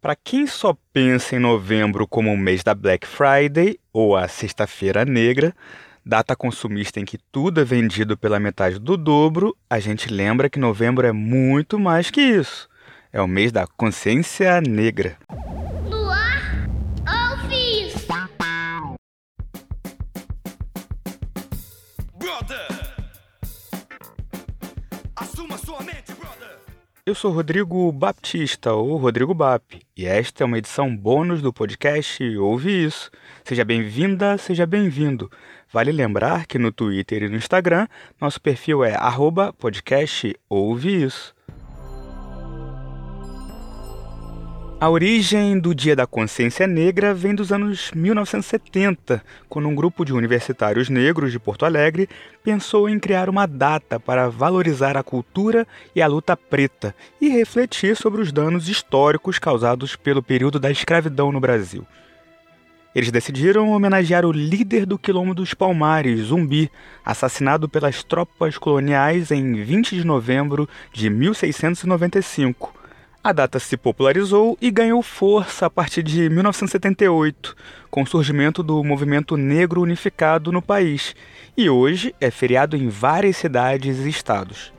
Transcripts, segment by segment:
Para quem só pensa em novembro como o mês da Black Friday ou a Sexta-feira Negra, data consumista em que tudo é vendido pela metade do dobro, a gente lembra que novembro é muito mais que isso. É o mês da consciência negra. Brother! Assuma sua mente! Eu sou Rodrigo Baptista, ou Rodrigo Bap, e esta é uma edição bônus do podcast Ouve Isso. Seja bem-vinda, seja bem-vindo. Vale lembrar que no Twitter e no Instagram, nosso perfil é arroba podcast Ouve Isso. A origem do Dia da Consciência Negra vem dos anos 1970, quando um grupo de universitários negros de Porto Alegre pensou em criar uma data para valorizar a cultura e a luta preta e refletir sobre os danos históricos causados pelo período da escravidão no Brasil. Eles decidiram homenagear o líder do Quilombo dos Palmares, Zumbi, assassinado pelas tropas coloniais em 20 de novembro de 1695 a data se popularizou e ganhou força a partir de 1978, com o surgimento do movimento negro unificado no país, e hoje é feriado em várias cidades e estados.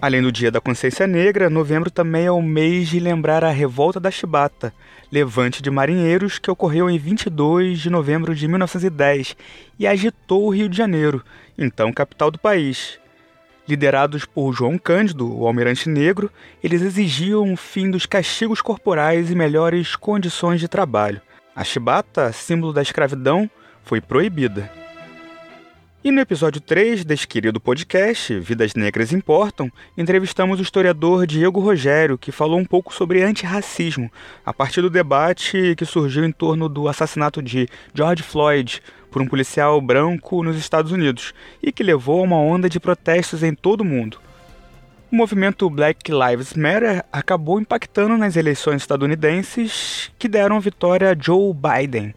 Além do Dia da Consciência Negra, novembro também é o mês de lembrar a Revolta da Chibata, levante de marinheiros que ocorreu em 22 de novembro de 1910 e agitou o Rio de Janeiro, então capital do país. Liderados por João Cândido, o almirante negro, eles exigiam o fim dos castigos corporais e melhores condições de trabalho. A chibata, símbolo da escravidão, foi proibida. E no episódio 3 deste querido podcast, Vidas Negras Importam, entrevistamos o historiador Diego Rogério, que falou um pouco sobre antirracismo, a partir do debate que surgiu em torno do assassinato de George Floyd por um policial branco nos Estados Unidos e que levou a uma onda de protestos em todo o mundo. O movimento Black Lives Matter acabou impactando nas eleições estadunidenses que deram vitória a Joe Biden.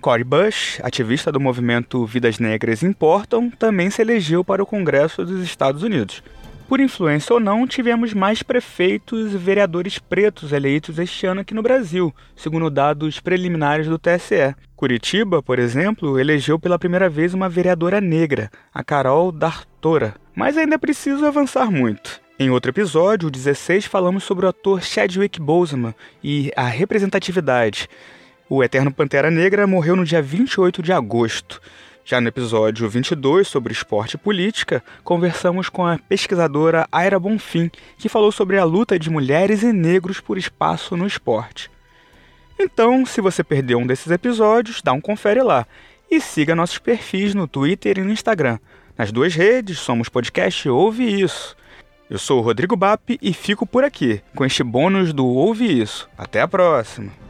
Cory Bush, ativista do movimento Vidas Negras Importam, também se elegeu para o Congresso dos Estados Unidos. Por influência ou não, tivemos mais prefeitos e vereadores pretos eleitos este ano aqui no Brasil, segundo dados preliminares do TSE. Curitiba, por exemplo, elegeu pela primeira vez uma vereadora negra, a Carol Dartora. Mas ainda é preciso avançar muito. Em outro episódio, o 16, falamos sobre o ator Chadwick Boseman e a representatividade. O Eterno Pantera Negra morreu no dia 28 de agosto. Já no episódio 22 sobre esporte e política, conversamos com a pesquisadora Aira Bonfim, que falou sobre a luta de mulheres e negros por espaço no esporte. Então, se você perdeu um desses episódios, dá um confere lá e siga nossos perfis no Twitter e no Instagram. Nas duas redes, somos podcast Ouve Isso. Eu sou o Rodrigo Bap e fico por aqui com este bônus do Ouve Isso. Até a próxima!